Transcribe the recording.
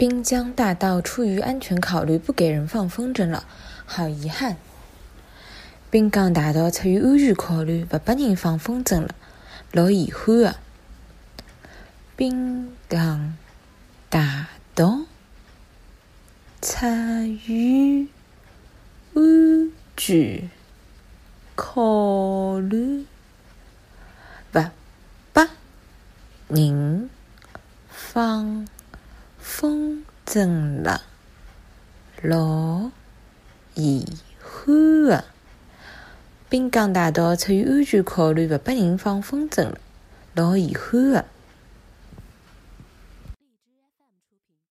滨江大道出于安全考虑不给人放风筝了，好遗憾。滨江大道出于安全考虑不拨人放风筝了，老遗憾的。滨江大道出于安全考虑不拨人放。风筝了，老遗憾的。滨江大道出于安全考虑，不拨人放风筝了，老遗憾的。